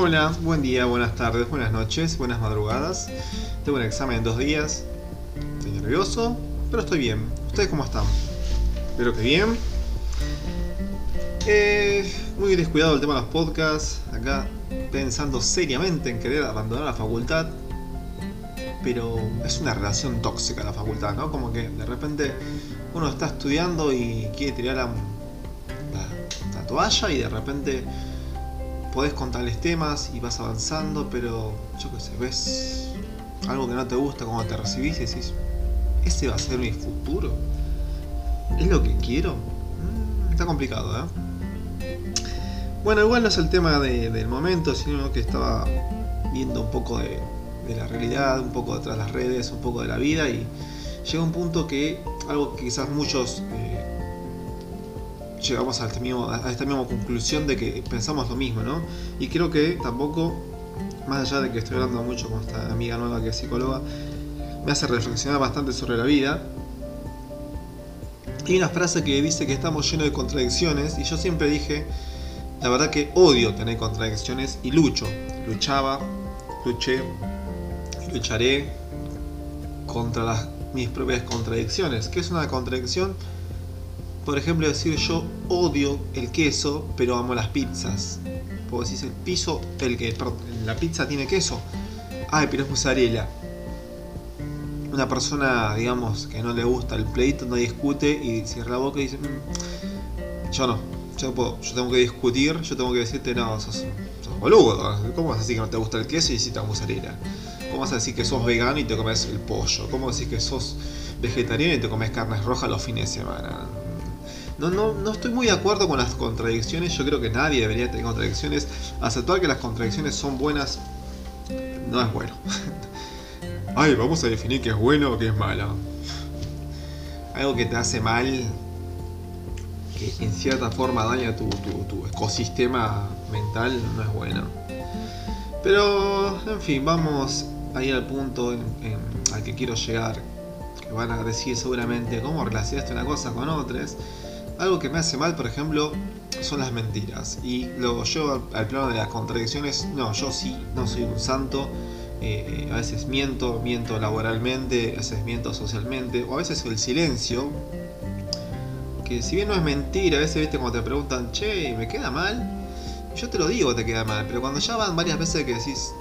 Hola, buen día, buenas tardes, buenas noches, buenas madrugadas. Tengo un examen en dos días. Estoy nervioso, pero estoy bien. ¿Ustedes cómo están? Espero que bien. Eh, muy descuidado el tema de los podcasts. Acá pensando seriamente en querer abandonar la facultad. Pero es una relación tóxica la facultad, ¿no? Como que de repente uno está estudiando y quiere tirar la, la, la toalla y de repente podés contarles temas y vas avanzando, pero yo qué sé, ves algo que no te gusta cuando te recibís y decís, ¿ese va a ser mi futuro? ¿Es lo que quiero? Mm, está complicado, ¿eh? Bueno, igual no es el tema de, del momento, sino que estaba viendo un poco de, de, la realidad, un poco detrás de las redes, un poco de la vida y llega un punto que algo que quizás muchos... Eh, llegamos a, este mismo, a esta misma conclusión de que pensamos lo mismo, ¿no? Y creo que tampoco, más allá de que estoy hablando mucho con esta amiga nueva que es psicóloga, me hace reflexionar bastante sobre la vida. Y una frase que dice que estamos llenos de contradicciones y yo siempre dije, la verdad que odio tener contradicciones y lucho. Luchaba, luché lucharé contra las, mis propias contradicciones. ¿Qué es una contradicción? Por ejemplo, decir yo odio el queso, pero amo las pizzas. Porque decís el piso, el que la pizza tiene queso. Ay, pero es mozzarella. Una persona, digamos, que no le gusta el pleito, no discute y cierra la boca y dice, mmm, yo no, yo puedo, yo tengo que discutir, yo tengo que decirte, no, sos, boludo. ¿Cómo vas a decir que no te gusta el queso y hiciste mozzarella? ¿Cómo vas a decir que sos vegano y te comes el pollo? ¿Cómo decir que sos vegetariano y te comes carnes rojas los fines de semana? No, no, no estoy muy de acuerdo con las contradicciones. Yo creo que nadie debería tener contradicciones. Aceptar que las contradicciones son buenas no es bueno. Ay, vamos a definir qué es bueno o qué es malo. Algo que te hace mal, que en cierta forma daña tu, tu, tu ecosistema mental, no es bueno. Pero, en fin, vamos a ir al punto en, al que quiero llegar. Que van a decir seguramente cómo relacionaste una cosa con otras. Algo que me hace mal, por ejemplo, son las mentiras. Y luego yo al plano de las contradicciones, no, yo sí, no soy un santo. Eh, a veces miento, miento laboralmente, a veces miento socialmente, o a veces el silencio. Que si bien no es mentira, a veces viste cuando te preguntan, che, ¿me queda mal? Yo te lo digo, te queda mal, pero cuando ya van varias veces que decís,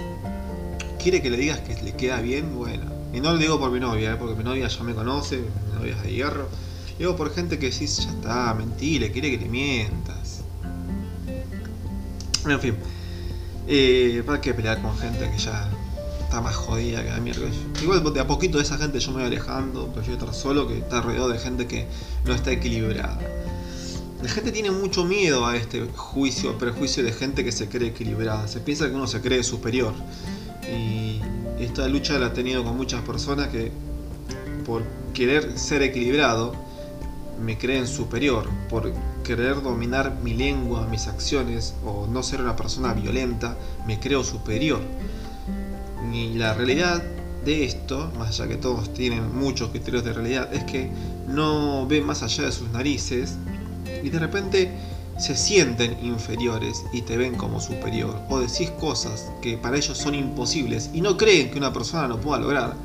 quiere que le digas que le queda bien, bueno. Y no lo digo por mi novia, ¿eh? porque mi novia ya me conoce, mi novia es de hierro Digo por gente que decís, ya está, mentira, quiere que le mientas. En fin, eh, ¿para qué pelear con gente que ya está más jodida que la mierda? Igual de a poquito de esa gente yo me voy alejando, prefiero estar solo que estar rodeado de gente que no está equilibrada. La gente tiene mucho miedo a este juicio, prejuicio de gente que se cree equilibrada. Se piensa que uno se cree superior. Y esta lucha la he tenido con muchas personas que por querer ser equilibrado me creen superior, por querer dominar mi lengua, mis acciones o no ser una persona violenta, me creo superior. Y la realidad de esto, más allá que todos tienen muchos criterios de realidad, es que no ven más allá de sus narices y de repente se sienten inferiores y te ven como superior o decís cosas que para ellos son imposibles y no creen que una persona lo pueda lograr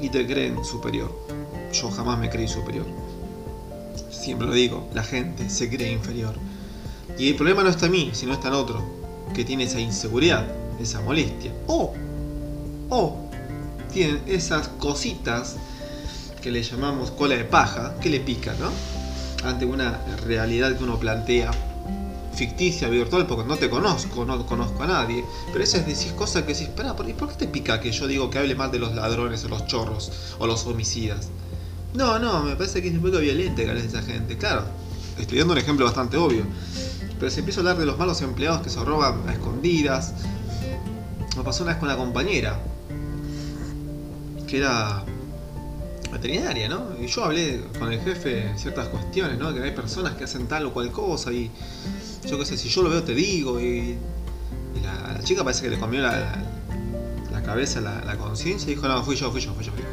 y te creen superior. Yo jamás me creí superior siempre lo digo, la gente se cree inferior. Y el problema no está en mí, sino está en otro, que tiene esa inseguridad, esa molestia. O, o, tienen esas cositas que le llamamos cola de paja, que le pica, ¿no? Ante una realidad que uno plantea ficticia, virtual, porque no te conozco, no conozco a nadie. Pero esas decís cosas que decís, espera, ¿por qué te pica que yo digo que hable mal de los ladrones o los chorros o los homicidas? No, no, me parece que es un poco violenta que esa gente. Claro, estoy dando un ejemplo bastante obvio. Pero si empiezo a hablar de los malos empleados que se roban a escondidas. Me pasó una vez con la compañera. Que era veterinaria, ¿no? Y yo hablé con el jefe ciertas cuestiones, ¿no? Que hay personas que hacen tal o cual cosa y yo qué sé, si yo lo veo te digo y, y la, chica parece que le comió la, la cabeza, la, conciencia y dijo, no, fui yo, fui yo, fui yo, fui yo.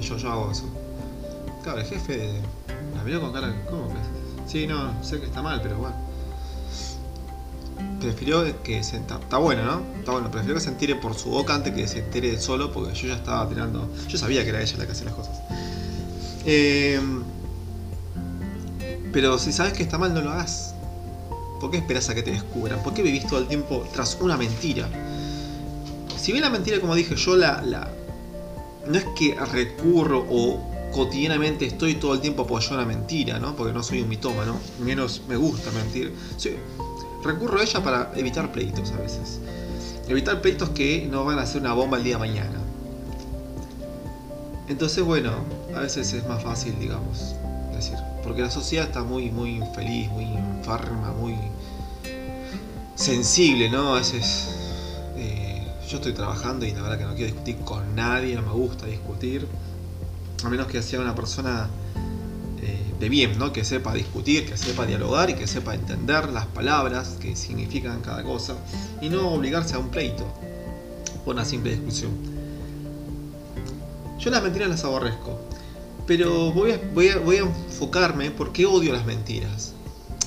Sí, yo, yo hago eso. Claro, el jefe la miró con cara, ¿cómo que? Sí, no, sé que está mal, pero bueno. prefirió que se. Está bueno, ¿no? Está bueno, prefirió que se entere por su boca antes que se entere solo, porque yo ya estaba tirando. Yo sabía que era ella la que hacía las cosas. Eh, pero si sabes que está mal, no lo hagas. ¿Por qué esperas a que te descubran? ¿Por qué vivís todo el tiempo tras una mentira? Si bien la mentira, como dije, yo la, la no es que recurro o cotidianamente estoy todo el tiempo apoyando una mentira, ¿no? Porque no soy un mitómano, menos me gusta mentir. Sí, recurro a ella para evitar pleitos a veces. Evitar pleitos que no van a ser una bomba el día de mañana. Entonces, bueno, a veces es más fácil, digamos, decir. Porque la sociedad está muy, muy infeliz, muy enferma, muy sensible, ¿no? A veces eh, yo estoy trabajando y la verdad que no quiero discutir con nadie, no me gusta discutir. A menos que sea una persona eh, de bien, ¿no? Que sepa discutir, que sepa dialogar y que sepa entender las palabras que significan cada cosa. Y no obligarse a un pleito por una simple discusión. Yo las mentiras las aborrezco. Pero voy a, voy a, voy a enfocarme por qué odio las mentiras.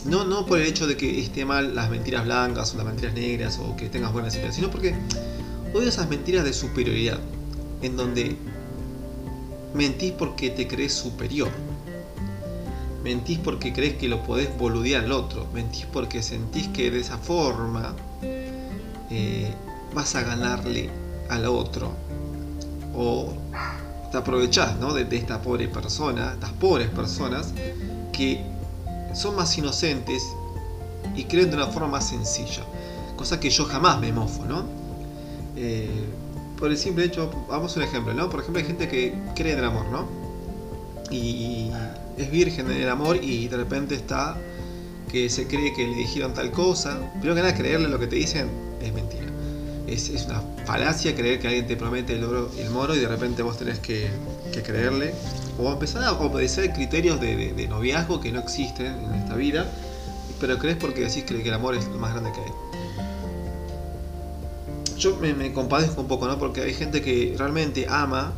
No, no por el hecho de que esté mal las mentiras blancas o las mentiras negras o que tengas buenas ideas, sino porque odio esas mentiras de superioridad, en donde mentís porque te crees superior. Mentís porque crees que lo podés boludear al otro. Mentís porque sentís que de esa forma eh, vas a ganarle al otro. O te aprovechás ¿no? de, de, esta pobre persona, estas pobres personas que son más inocentes y creen de una forma más sencilla. Cosa que yo jamás me mofo, ¿no? Eh, por el simple hecho, vamos a un ejemplo, ¿no? Por ejemplo, hay gente que cree en el amor, ¿no? Y es virgen en el amor y de repente está que se cree que le dijeron tal cosa. Primero que nada, creerle lo que te dicen es mentira es, una falacia creer que alguien te promete el, oro, el moro y de repente vos tenés que, que creerle. O empezar a obedecer criterios de, noviazgo que no existen en esta vida, pero crees porque decís que el amor es lo más grande que hay. Yo me, compadezco un poco, ¿no? Porque hay gente que realmente ama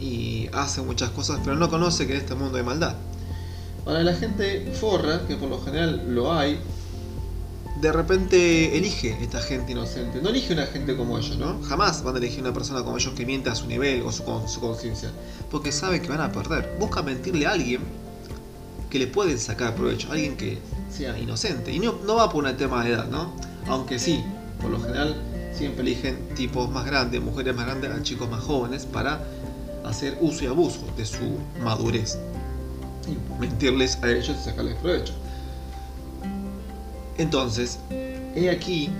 y hace muchas cosas, pero no conoce que en este mundo hay maldad. Ahora, la gente forra, que por lo general lo hay, de repente elige esta gente inocente. No elige una gente como ellos, ¿no? Jamás van a elegir una persona como ellos que miente a su nivel o su, su conciencia. Porque sabe que van a perder. Busca mentirle a alguien que le pueden sacar provecho. Alguien que sea inocente. Y no, no va por un tema de edad, ¿no? Aunque sí, por lo general siempre eligen tipos más grandes, mujeres más grandes a chicos más jóvenes para hacer uso y abuso de su madurez. Y mentirles a ellos y sacarles provecho. Entonces, he aquí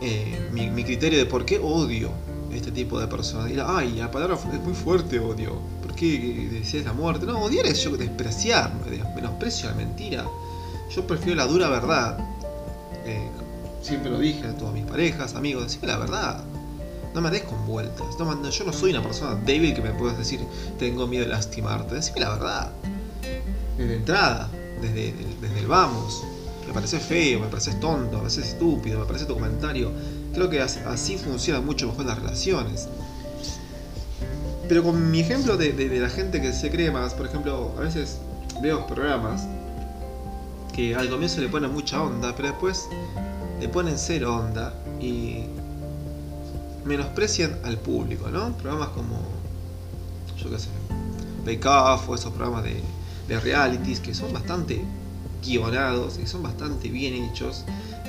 eh, mi, criterio de por qué odio este tipo de personas. Ay, la palabra es muy fuerte, odio. ¿Por qué decías la muerte? No, odiar es yo despreciar, menosprecio la mentira. Yo prefiero la dura verdad. Eh, siempre lo dije a todas mis parejas, amigos, decime la verdad. No me des con vueltas. No, yo no soy una persona débil que me puedas decir, tengo miedo de lastimarte. Decime la verdad. Desde entrada, desde, desde el vamos me parece feo, me parece tonto, me parece estúpido, me parece tu comentario. Creo que así funcionan mucho mejor las relaciones. Pero con mi ejemplo de, la gente que se cree más, por ejemplo, a veces veo programas que al comienzo le ponen mucha onda, pero después le ponen cero onda y menosprecian al público, ¿no? Programas como, yo qué sé, Bake Off o esos programas de, de realities que son bastante guionados y son bastante bien hechos.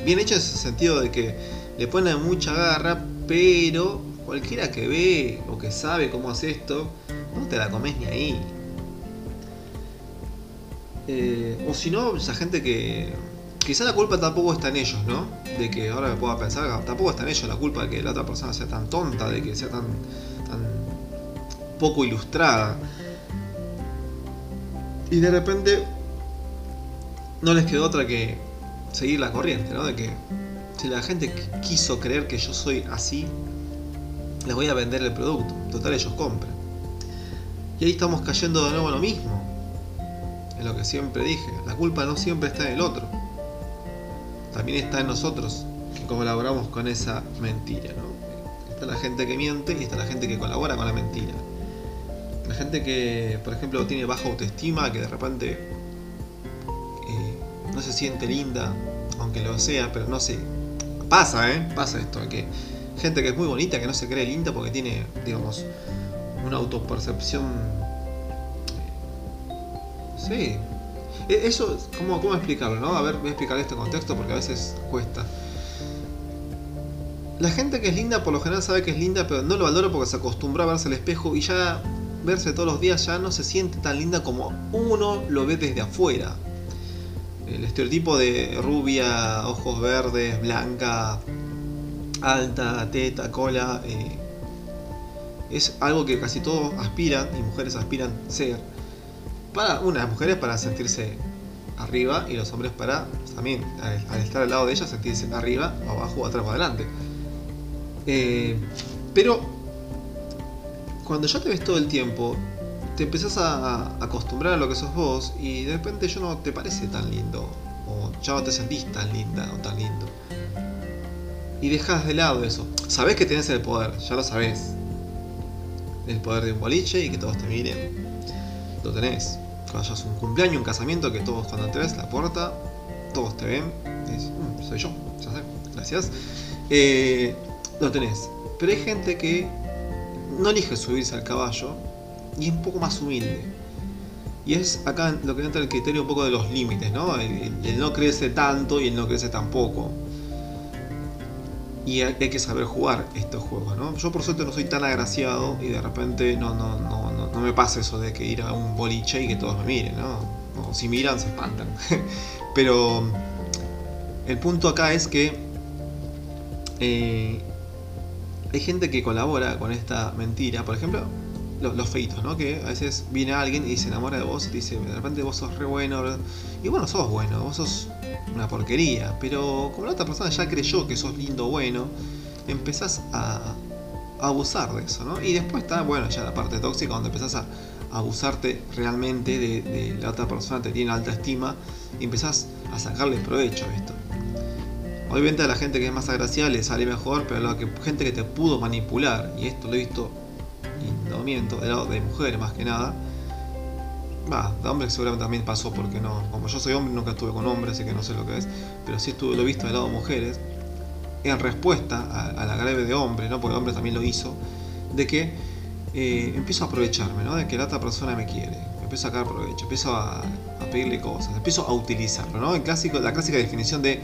Bien hechos en el sentido de que le ponen mucha garra, pero cualquiera que ve o que sabe cómo hace esto, no te la comes ni ahí. Eh, o si no, esa gente que. Quizá la culpa tampoco está en ellos, ¿no? De que ahora me pueda pensar, tampoco está en ellos la culpa de que la otra persona sea tan tonta, de que sea tan, tan poco ilustrada. Y de repente no les quedó otra que seguir la corriente, ¿no? De que si la gente quiso creer que yo soy así, les voy a vender el producto. Total, ellos compran. Y ahí estamos cayendo de nuevo en lo mismo. En lo que siempre dije. La culpa no siempre está en el otro. También está en nosotros que colaboramos con esa mentira, ¿no? Está la gente que miente y está la gente que colabora con la mentira. La gente que, por ejemplo, tiene baja autoestima, que de repente no se siente linda, aunque lo sea, pero no sé. Pasa, ¿eh? Pasa esto, que gente que es muy bonita, que no se cree linda porque tiene, digamos, una autopercepción... Sí. E, eso, ¿cómo, ¿cómo explicarlo, no? A ver, voy a explicar este contexto porque a veces cuesta. La gente que es linda por lo general sabe que es linda, pero no lo valora porque se acostumbró a verse al espejo y ya verse todos los días ya no se siente tan linda como uno lo ve desde afuera. El estereotipo de rubia, ojos verdes, blanca, alta, teta, cola, eh, es algo que casi todos aspiran y mujeres aspiran ser. Para unas mujeres para sentirse arriba y los hombres para también al, estar al lado de ellas sentirse arriba, abajo, atrás o adelante. Eh, pero cuando ya te ves todo el tiempo, te empezás a acostumbrar a lo que sos vos y de repente ya no te parece tan lindo, o ya no te sentís tan linda o tan lindo. Y dejas de lado eso. Sabés que tenés el poder, ya lo sabés. El poder de un boliche y que todos te miren. Lo tenés. Cuando hayas un cumpleaños, un casamiento, que todos cuando te ves la puerta, todos te ven. Dices, mm, soy yo, ya sé, gracias. Eh, lo tenés. Pero hay gente que no elige subirse al caballo y es un poco más humilde. Y es acá lo que entra el criterio un poco de los límites, ¿no? El, no crece tanto y el no crece tampoco. Y hay, que saber jugar estos juegos, ¿no? Yo por suerte no soy tan agraciado y de repente no, no, no, no, me pasa eso de que ir a un boliche y que todos me miren, ¿no? O si miran se espantan. Pero el punto acá es que eh, hay gente que colabora con esta mentira, por ejemplo, los, feitos, ¿no? Que a veces viene alguien y se enamora de vos y dice, de repente vos sos re bueno, y bueno, sos bueno, vos sos una porquería, pero como la otra persona ya creyó que sos lindo, bueno, empezás a, abusar de eso, ¿no? Y después está, bueno, ya la parte tóxica, donde empezás a, abusarte realmente de, de, la otra persona, te tiene alta estima, y empezás a sacarle provecho a esto. Obviamente a la gente que es más agraciada le sale mejor, pero a la que, gente que te pudo manipular, y esto lo he visto, y no miento, de lado de mujeres más que nada, va, de hombres seguramente también pasó, porque no, como yo soy hombre nunca estuve con hombres, así que no sé lo que es, pero sí estuve, lo he visto de lado de mujeres, en respuesta a, la greve de hombres, ¿no? porque hombre también lo hizo, de que eh, empiezo a aprovecharme, ¿no? de que la otra persona me quiere, empiezo a sacar provecho, empiezo a, a pedirle cosas, empiezo a utilizarlo, ¿no? El clásico, la clásica definición de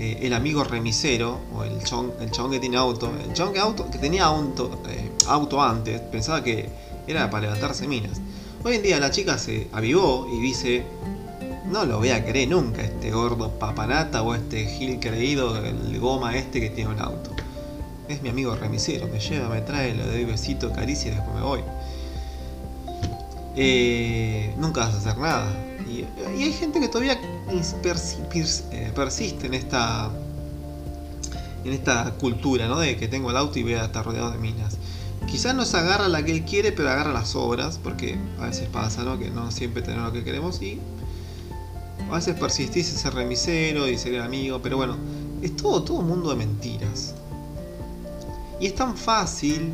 eh, el amigo remisero, o el chon, el chabón que tiene auto, el chabón que, auto, que tenía eh, auto antes, pensaba que era para levantarse minas. Hoy en día la chica se avivó y dice, no lo voy a querer nunca, este gordo papanata o este gil creído, el goma este que tiene un auto. Es mi amigo remisero, me lleva, me trae, le doy besito, caricia y después me voy. Eh, nunca vas a hacer nada. Y, hay gente que todavía eh, persiste en esta en esta cultura, ¿no? De que tengo el auto y voy a estar rodeado de minas. Quizás no se agarra la que él quiere, pero agarra las obras, porque a veces pasa, ¿no? Que no siempre tenemos lo que queremos y a veces persistís en ser remisero y ser amigo, pero bueno, es todo, todo un mundo de mentiras. Y es tan fácil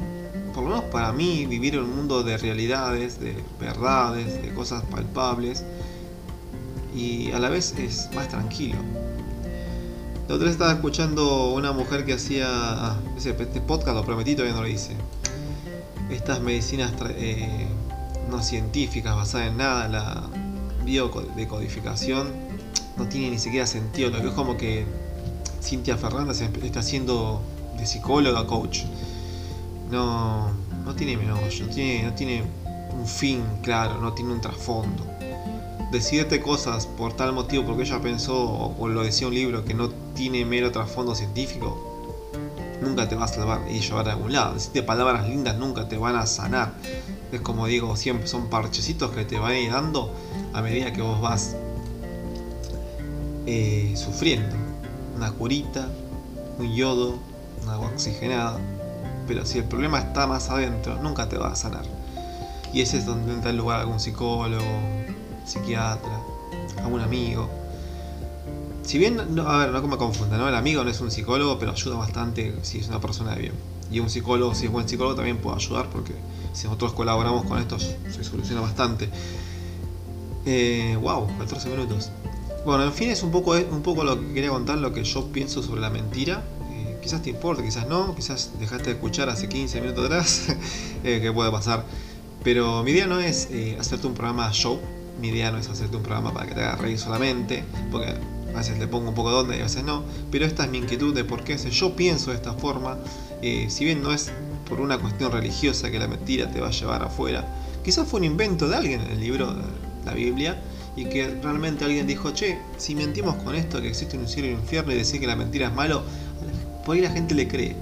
por lo menos para mí, vivir en un mundo de realidades, de verdades, de cosas palpables, y a la vez es más tranquilo. La otra vez estaba escuchando una mujer que hacía ah, este podcast, lo prometí, todavía no lo hice. Estas medicinas eh, no científicas, basadas en nada, la biodecodificación, no tiene ni siquiera sentido. Lo que es como que Cintia Fernández está haciendo de psicóloga, coach no, no tiene meollo, no tiene, no tiene un fin claro, no tiene un trasfondo. Decirte cosas por tal motivo porque ella pensó o lo decía un libro que no tiene mero trasfondo científico, nunca te va a salvar y llevar a algún lado. Decirte palabras lindas nunca te van a sanar. Es como digo siempre, son parchecitos que te van a ir dando a medida que vos vas eh, sufriendo. Una curita, un yodo, una agua oxigenada pero si el problema está más adentro, nunca te va a sanar. Y ese es donde entra en lugar algún psicólogo, psiquiatra, algún amigo. Si bien, a ver, no me confunda, ¿no? El amigo no es un psicólogo, pero ayuda bastante si es una persona de bien. Y un psicólogo, si es buen psicólogo, también puede ayudar porque si nosotros colaboramos con esto se soluciona bastante. Eh, wow, 14 minutos. Bueno, en fin, es un poco, un poco lo que quería contar, lo que yo pienso sobre la mentira. Eh, quizás te importe, quizás no, quizás dejaste de escuchar hace 15 minutos atrás, eh, que puede pasar. Pero mi idea no es eh, hacerte un programa show, mi idea no es hacerte un programa para que te haga reír solamente, porque a veces le pongo un poco de onda y a veces no, pero esta es mi inquietud de por qué yo pienso de esta forma, si bien no es por una cuestión religiosa que la mentira te va a llevar afuera, quizás fue un invento de alguien en el libro la Biblia, y que realmente alguien dijo, che, si mentimos con esto, que existe un cielo y un infierno y decir que la mentira es malo, por ahí la gente le cree.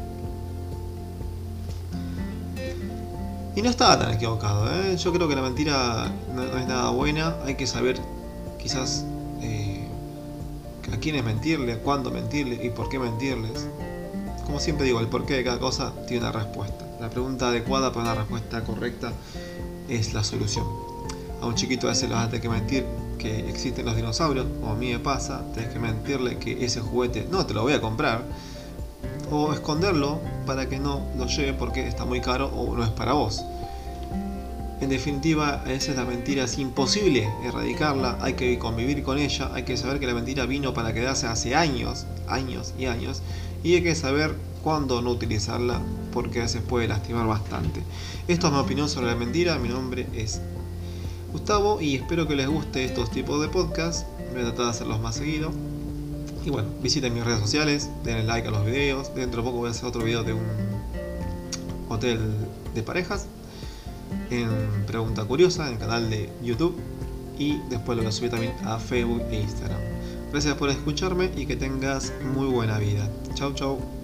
Y no estaba tan equivocado, ¿eh? yo creo que la mentira no, es nada buena, hay que saber quizás eh, a quiénes mentirle, cuándo mentirle y por qué mentirles. Como siempre digo, el porqué de cada cosa tiene una respuesta. La pregunta adecuada para una respuesta correcta es la solución. A un chiquito a veces le vas a tener que mentir que existen los dinosaurios, o a mí me pasa, tienes que mentirle que ese juguete no te lo voy a comprar, o esconderlo para que no lo lleve porque está muy caro o no es para vos. En definitiva, esa es la mentira, es imposible erradicarla, hay que convivir con ella, hay que saber que la mentira vino para quedarse hace años, años y años, y hay que saber cuándo no utilizarla porque a veces puede lastimar bastante. Esto es mi opinión sobre la mentira, mi nombre es Gustavo y espero que les guste estos tipos de podcasts. Voy a tratar de hacerlos más seguido. Y bueno, visiten mis redes sociales, denle like a los videos. Dentro de poco voy a hacer otro video de un hotel de parejas en Pregunta Curiosa, en el canal de YouTube. Y después lo voy a subir también a Facebook e Instagram. Gracias por escucharme y que tengas muy buena vida. Chau, chau.